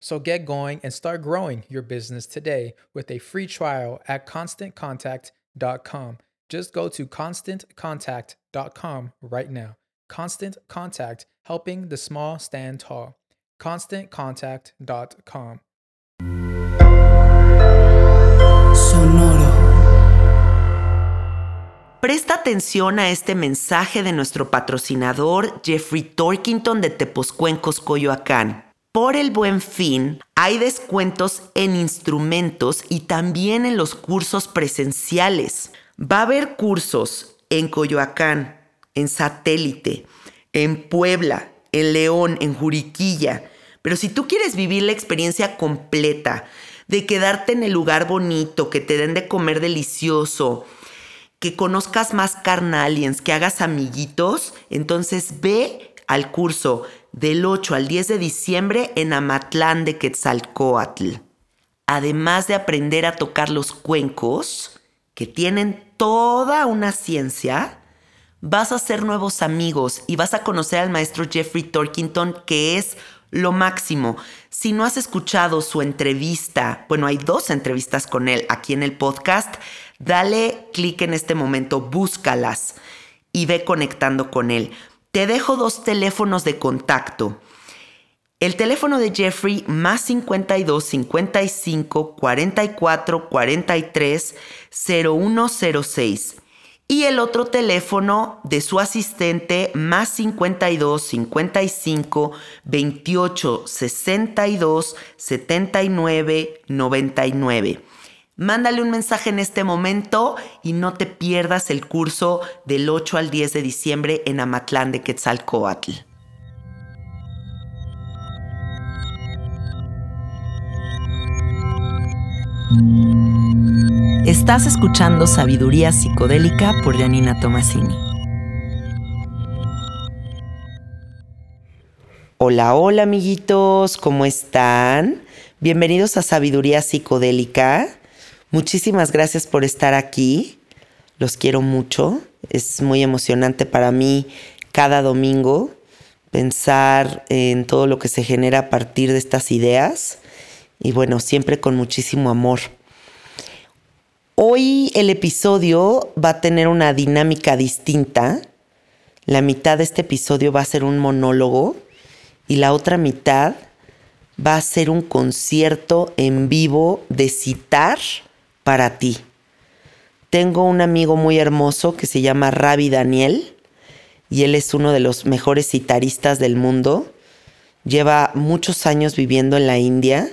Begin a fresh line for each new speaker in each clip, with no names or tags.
So get going and start growing your business today with a free trial at constantcontact.com. Just go to constantcontact.com right now. Constant Contact, helping the small stand tall. ConstantContact.com.
Sonoro. Presta atención a este mensaje de nuestro patrocinador Jeffrey Torkington de Tepozcuencos, Coyoacán. Por el buen fin, hay descuentos en instrumentos y también en los cursos presenciales. Va a haber cursos en Coyoacán, en Satélite, en Puebla, en León, en Juriquilla. Pero si tú quieres vivir la experiencia completa, de quedarte en el lugar bonito, que te den de comer delicioso, que conozcas más carnaliens, que hagas amiguitos, entonces ve al curso del 8 al 10 de diciembre en Amatlán de Quetzalcoatl. Además de aprender a tocar los cuencos, que tienen toda una ciencia, vas a hacer nuevos amigos y vas a conocer al maestro Jeffrey Torkington, que es lo máximo. Si no has escuchado su entrevista, bueno, hay dos entrevistas con él aquí en el podcast, dale clic en este momento, búscalas y ve conectando con él. Te dejo dos teléfonos de contacto. El teléfono de Jeffrey más 52 55 44 43 0106 y el otro teléfono de su asistente más 52 55 28 62 79 99. Mándale un mensaje en este momento y no te pierdas el curso del 8 al 10 de diciembre en Amatlán de Quetzalcoatl. Estás escuchando Sabiduría Psicodélica por Janina Tomasini. Hola, hola amiguitos, ¿cómo están? Bienvenidos a Sabiduría Psicodélica. Muchísimas gracias por estar aquí. Los quiero mucho. Es muy emocionante para mí cada domingo pensar en todo lo que se genera a partir de estas ideas y bueno, siempre con muchísimo amor. Hoy el episodio va a tener una dinámica distinta. La mitad de este episodio va a ser un monólogo y la otra mitad va a ser un concierto en vivo de citar para ti. Tengo un amigo muy hermoso que se llama Ravi Daniel y él es uno de los mejores citaristas del mundo. Lleva muchos años viviendo en la India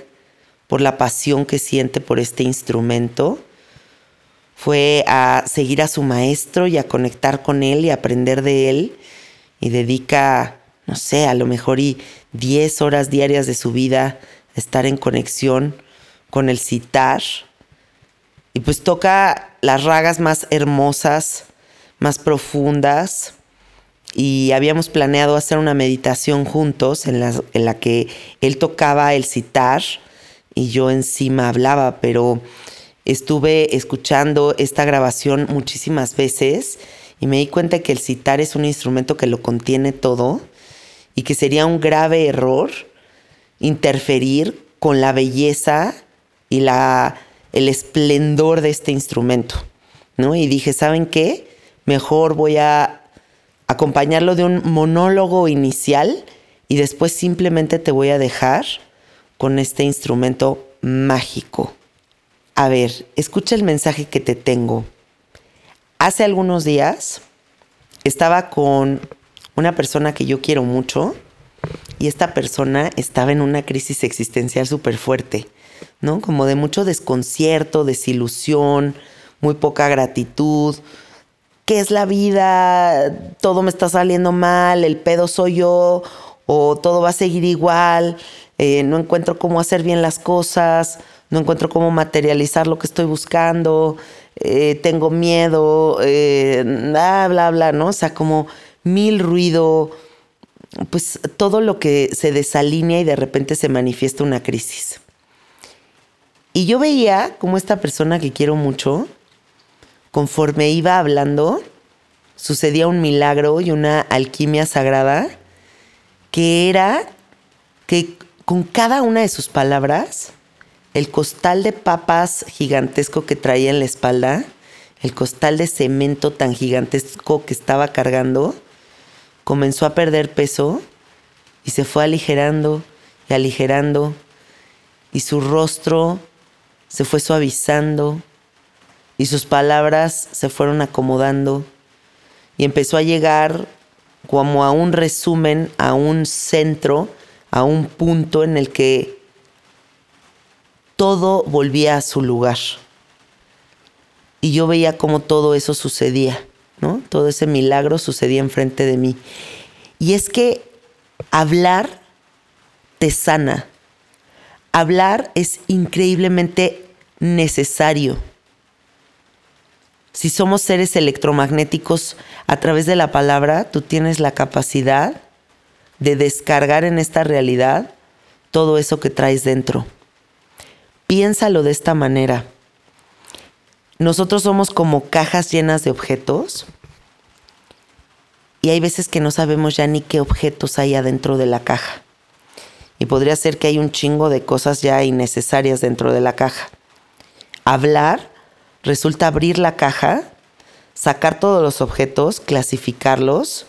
por la pasión que siente por este instrumento. Fue a seguir a su maestro y a conectar con él y aprender de él y dedica, no sé, a lo mejor y 10 horas diarias de su vida a estar en conexión con el citar. Y pues toca las ragas más hermosas, más profundas. Y habíamos planeado hacer una meditación juntos en la, en la que él tocaba el citar y yo encima hablaba, pero estuve escuchando esta grabación muchísimas veces y me di cuenta que el citar es un instrumento que lo contiene todo y que sería un grave error interferir con la belleza y la, el esplendor de este instrumento. ¿no? Y dije, ¿saben qué? Mejor voy a acompañarlo de un monólogo inicial y después simplemente te voy a dejar con este instrumento mágico. A ver, escucha el mensaje que te tengo. Hace algunos días estaba con una persona que yo quiero mucho y esta persona estaba en una crisis existencial súper fuerte, ¿no? Como de mucho desconcierto, desilusión, muy poca gratitud. ¿Qué es la vida? Todo me está saliendo mal, el pedo soy yo, o todo va a seguir igual, eh, no encuentro cómo hacer bien las cosas, no encuentro cómo materializar lo que estoy buscando, eh, tengo miedo, eh, bla, bla, bla, ¿no? O sea, como mil ruido, pues todo lo que se desalinea y de repente se manifiesta una crisis. Y yo veía como esta persona que quiero mucho, conforme iba hablando, sucedía un milagro y una alquimia sagrada, que era que con cada una de sus palabras, el costal de papas gigantesco que traía en la espalda, el costal de cemento tan gigantesco que estaba cargando, comenzó a perder peso y se fue aligerando y aligerando. Y su rostro se fue suavizando y sus palabras se fueron acomodando y empezó a llegar como a un resumen, a un centro, a un punto en el que todo volvía a su lugar. Y yo veía cómo todo eso sucedía, ¿no? Todo ese milagro sucedía enfrente de mí. Y es que hablar te sana. Hablar es increíblemente necesario. Si somos seres electromagnéticos a través de la palabra, tú tienes la capacidad de descargar en esta realidad todo eso que traes dentro. Piénsalo de esta manera. Nosotros somos como cajas llenas de objetos y hay veces que no sabemos ya ni qué objetos hay adentro de la caja. Y podría ser que hay un chingo de cosas ya innecesarias dentro de la caja. Hablar resulta abrir la caja, sacar todos los objetos, clasificarlos,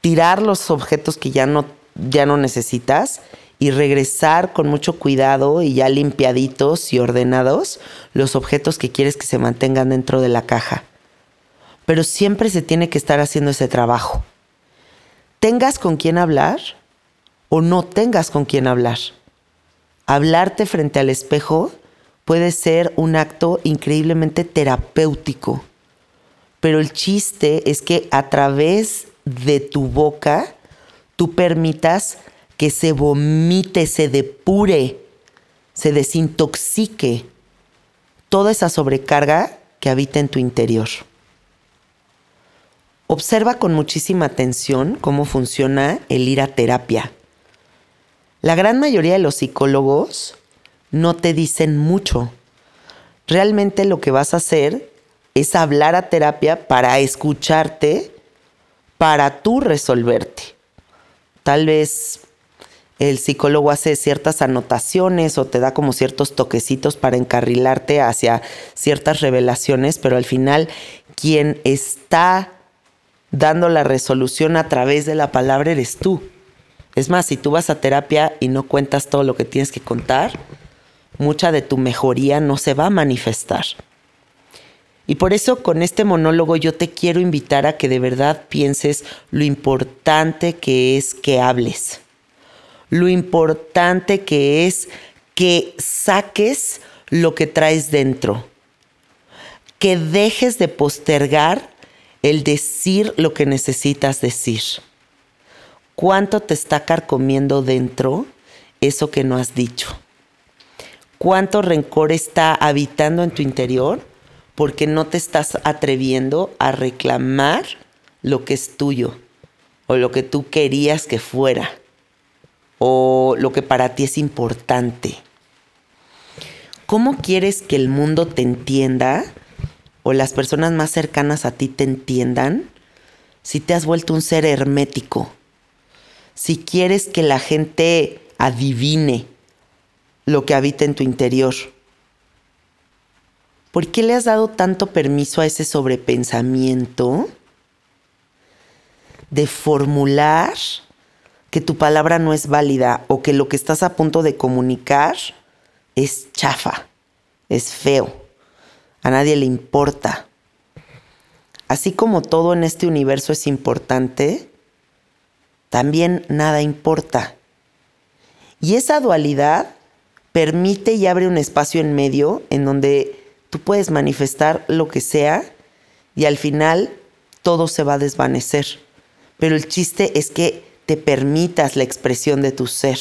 tirar los objetos que ya no, ya no necesitas y regresar con mucho cuidado y ya limpiaditos y ordenados los objetos que quieres que se mantengan dentro de la caja. Pero siempre se tiene que estar haciendo ese trabajo. Tengas con quién hablar o no tengas con quién hablar. Hablarte frente al espejo puede ser un acto increíblemente terapéutico. Pero el chiste es que a través de tu boca tú permitas que se vomite, se depure, se desintoxique toda esa sobrecarga que habita en tu interior. Observa con muchísima atención cómo funciona el ir a terapia. La gran mayoría de los psicólogos no te dicen mucho. Realmente lo que vas a hacer es hablar a terapia para escucharte, para tú resolverte. Tal vez el psicólogo hace ciertas anotaciones o te da como ciertos toquecitos para encarrilarte hacia ciertas revelaciones, pero al final quien está dando la resolución a través de la palabra eres tú. Es más, si tú vas a terapia y no cuentas todo lo que tienes que contar, mucha de tu mejoría no se va a manifestar. Y por eso con este monólogo yo te quiero invitar a que de verdad pienses lo importante que es que hables. Lo importante que es que saques lo que traes dentro. Que dejes de postergar el decir lo que necesitas decir. ¿Cuánto te está carcomiendo dentro eso que no has dicho? ¿Cuánto rencor está habitando en tu interior porque no te estás atreviendo a reclamar lo que es tuyo o lo que tú querías que fuera o lo que para ti es importante? ¿Cómo quieres que el mundo te entienda o las personas más cercanas a ti te entiendan si te has vuelto un ser hermético? Si quieres que la gente adivine lo que habita en tu interior. ¿Por qué le has dado tanto permiso a ese sobrepensamiento de formular que tu palabra no es válida o que lo que estás a punto de comunicar es chafa, es feo, a nadie le importa? Así como todo en este universo es importante, también nada importa. Y esa dualidad permite y abre un espacio en medio en donde tú puedes manifestar lo que sea y al final todo se va a desvanecer. Pero el chiste es que te permitas la expresión de tu ser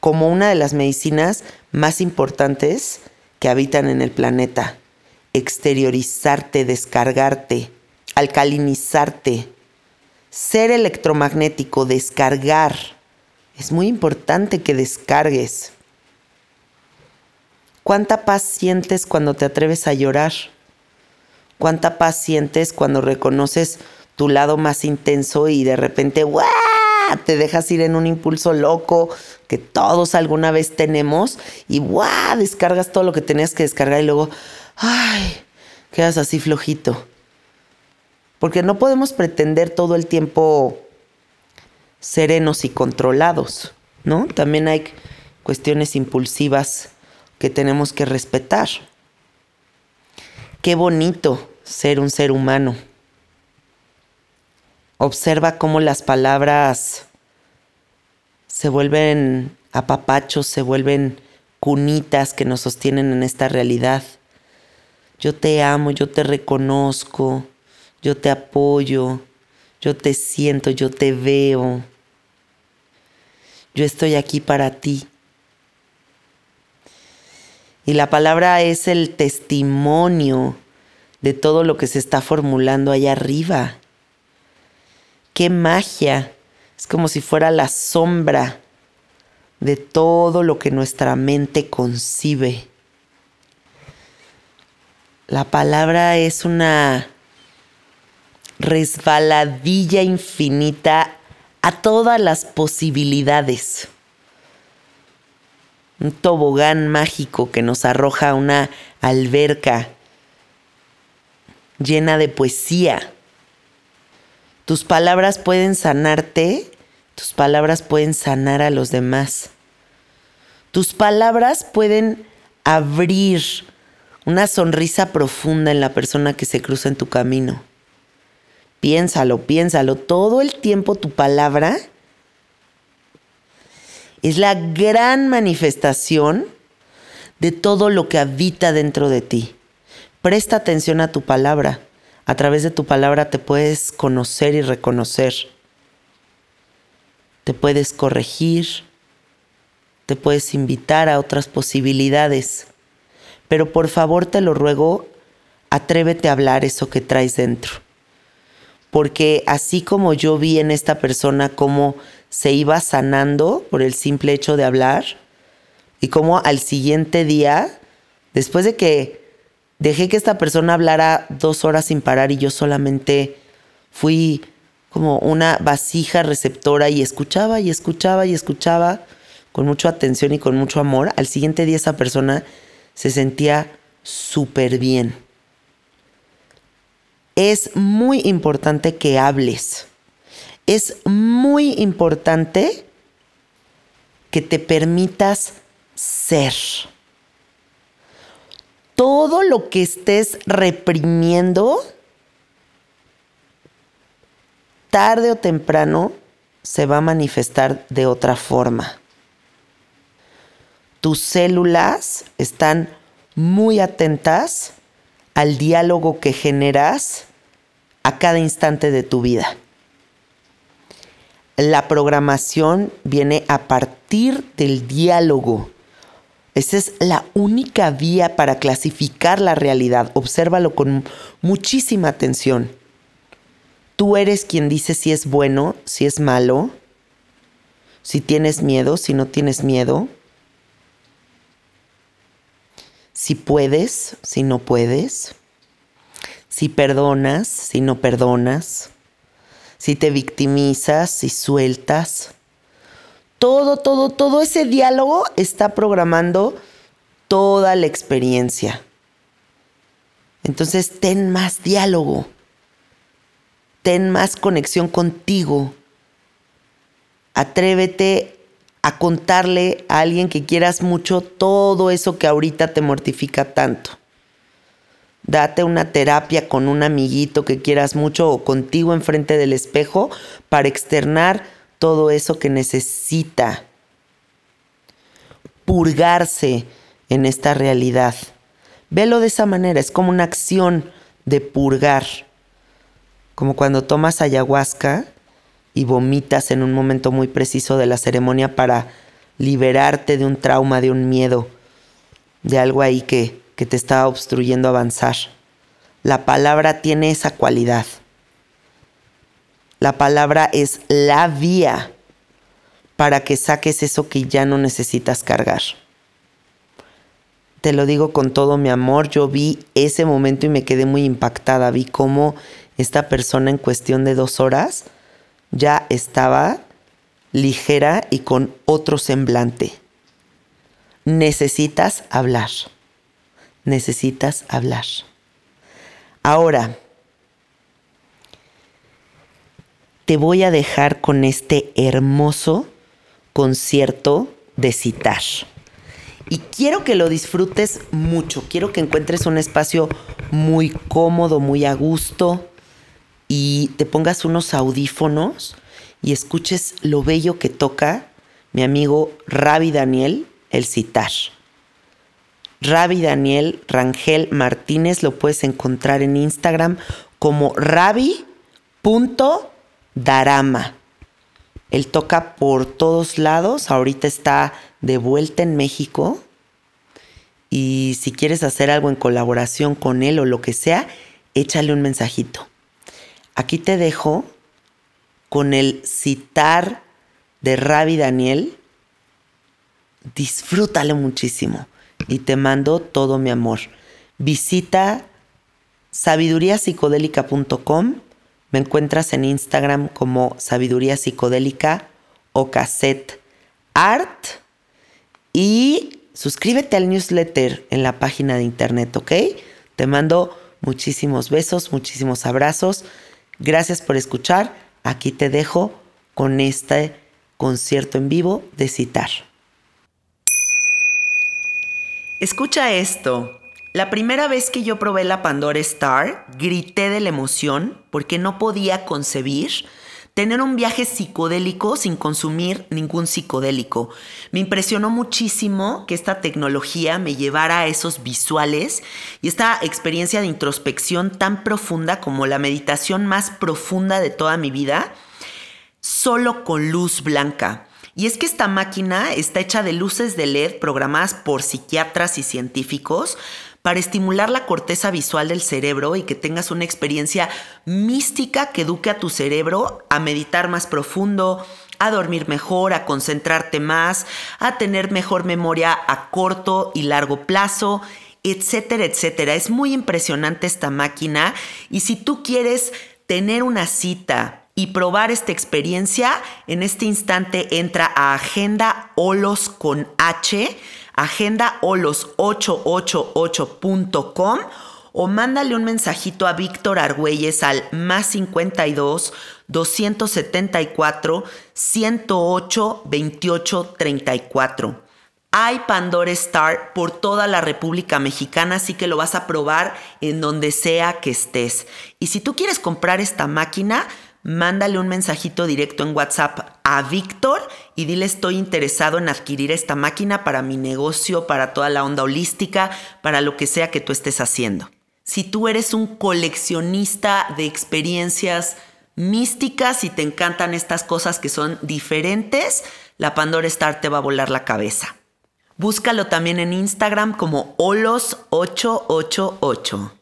como una de las medicinas más importantes que habitan en el planeta. Exteriorizarte, descargarte, alcalinizarte, ser electromagnético, descargar. Es muy importante que descargues. ¿Cuánta paz sientes cuando te atreves a llorar? ¿Cuánta paz sientes cuando reconoces tu lado más intenso y de repente ¡guau! te dejas ir en un impulso loco que todos alguna vez tenemos y ¡guau! descargas todo lo que tenías que descargar y luego ¡ay! quedas así flojito. Porque no podemos pretender todo el tiempo serenos y controlados, ¿no? También hay cuestiones impulsivas que tenemos que respetar. Qué bonito ser un ser humano. Observa cómo las palabras se vuelven apapachos, se vuelven cunitas que nos sostienen en esta realidad. Yo te amo, yo te reconozco, yo te apoyo, yo te siento, yo te veo. Yo estoy aquí para ti. Y la palabra es el testimonio de todo lo que se está formulando allá arriba. Qué magia. Es como si fuera la sombra de todo lo que nuestra mente concibe. La palabra es una resbaladilla infinita a todas las posibilidades. Un tobogán mágico que nos arroja una alberca llena de poesía. Tus palabras pueden sanarte, tus palabras pueden sanar a los demás. Tus palabras pueden abrir una sonrisa profunda en la persona que se cruza en tu camino. Piénsalo, piénsalo. Todo el tiempo tu palabra es la gran manifestación de todo lo que habita dentro de ti. Presta atención a tu palabra. A través de tu palabra te puedes conocer y reconocer. Te puedes corregir. Te puedes invitar a otras posibilidades. Pero por favor te lo ruego, atrévete a hablar eso que traes dentro porque así como yo vi en esta persona cómo se iba sanando por el simple hecho de hablar, y cómo al siguiente día, después de que dejé que esta persona hablara dos horas sin parar y yo solamente fui como una vasija receptora y escuchaba y escuchaba y escuchaba con mucha atención y con mucho amor, al siguiente día esa persona se sentía súper bien es muy importante que hables. Es muy importante que te permitas ser. Todo lo que estés reprimiendo, tarde o temprano se va a manifestar de otra forma. Tus células están muy atentas al diálogo que generas a cada instante de tu vida. La programación viene a partir del diálogo. Esa es la única vía para clasificar la realidad. Obsérvalo con muchísima atención. Tú eres quien dice si es bueno, si es malo, si tienes miedo, si no tienes miedo, si puedes, si no puedes, si perdonas, si no perdonas, si te victimizas, si sueltas. Todo, todo, todo ese diálogo está programando toda la experiencia. Entonces, ten más diálogo. Ten más conexión contigo. Atrévete a contarle a alguien que quieras mucho todo eso que ahorita te mortifica tanto. Date una terapia con un amiguito que quieras mucho o contigo enfrente del espejo para externar todo eso que necesita purgarse en esta realidad. Velo de esa manera, es como una acción de purgar. Como cuando tomas ayahuasca y vomitas en un momento muy preciso de la ceremonia para liberarte de un trauma, de un miedo, de algo ahí que, que te estaba obstruyendo avanzar. La palabra tiene esa cualidad. La palabra es la vía para que saques eso que ya no necesitas cargar. Te lo digo con todo mi amor, yo vi ese momento y me quedé muy impactada. Vi cómo esta persona en cuestión de dos horas ya estaba ligera y con otro semblante. Necesitas hablar. Necesitas hablar. Ahora, te voy a dejar con este hermoso concierto de citar. Y quiero que lo disfrutes mucho, quiero que encuentres un espacio muy cómodo, muy a gusto, y te pongas unos audífonos y escuches lo bello que toca mi amigo Ravi Daniel, el citar. Ravi Daniel Rangel Martínez lo puedes encontrar en Instagram como ravi.darama. Él toca por todos lados, ahorita está de vuelta en México y si quieres hacer algo en colaboración con él o lo que sea, échale un mensajito. Aquí te dejo con el citar de Ravi Daniel. Disfrútalo muchísimo y te mando todo mi amor. Visita sabiduriapsicodélica.com. Me encuentras en Instagram como Sabiduría Psicodélica o Cassette Art. Y suscríbete al newsletter en la página de internet, ¿ok? Te mando muchísimos besos, muchísimos abrazos. Gracias por escuchar. Aquí te dejo con este concierto en vivo de citar. Escucha esto. La primera vez que yo probé la Pandora Star, grité de la emoción porque no podía concebir tener un viaje psicodélico sin consumir ningún psicodélico. Me impresionó muchísimo que esta tecnología me llevara a esos visuales y esta experiencia de introspección tan profunda como la meditación más profunda de toda mi vida, solo con luz blanca. Y es que esta máquina está hecha de luces de LED programadas por psiquiatras y científicos para estimular la corteza visual del cerebro y que tengas una experiencia mística que eduque a tu cerebro a meditar más profundo, a dormir mejor, a concentrarte más, a tener mejor memoria a corto y largo plazo, etcétera, etcétera. Es muy impresionante esta máquina y si tú quieres tener una cita y probar esta experiencia, en este instante entra a Agenda Olos con H agendaolos888.com o mándale un mensajito a Víctor Argüelles al más 52 274 108 28 34. Hay Pandora Star por toda la República Mexicana, así que lo vas a probar en donde sea que estés. Y si tú quieres comprar esta máquina, mándale un mensajito directo en WhatsApp a Víctor y dile estoy interesado en adquirir esta máquina para mi negocio, para toda la onda holística, para lo que sea que tú estés haciendo. Si tú eres un coleccionista de experiencias místicas y te encantan estas cosas que son diferentes, la Pandora Star te va a volar la cabeza. Búscalo también en Instagram como Olos888.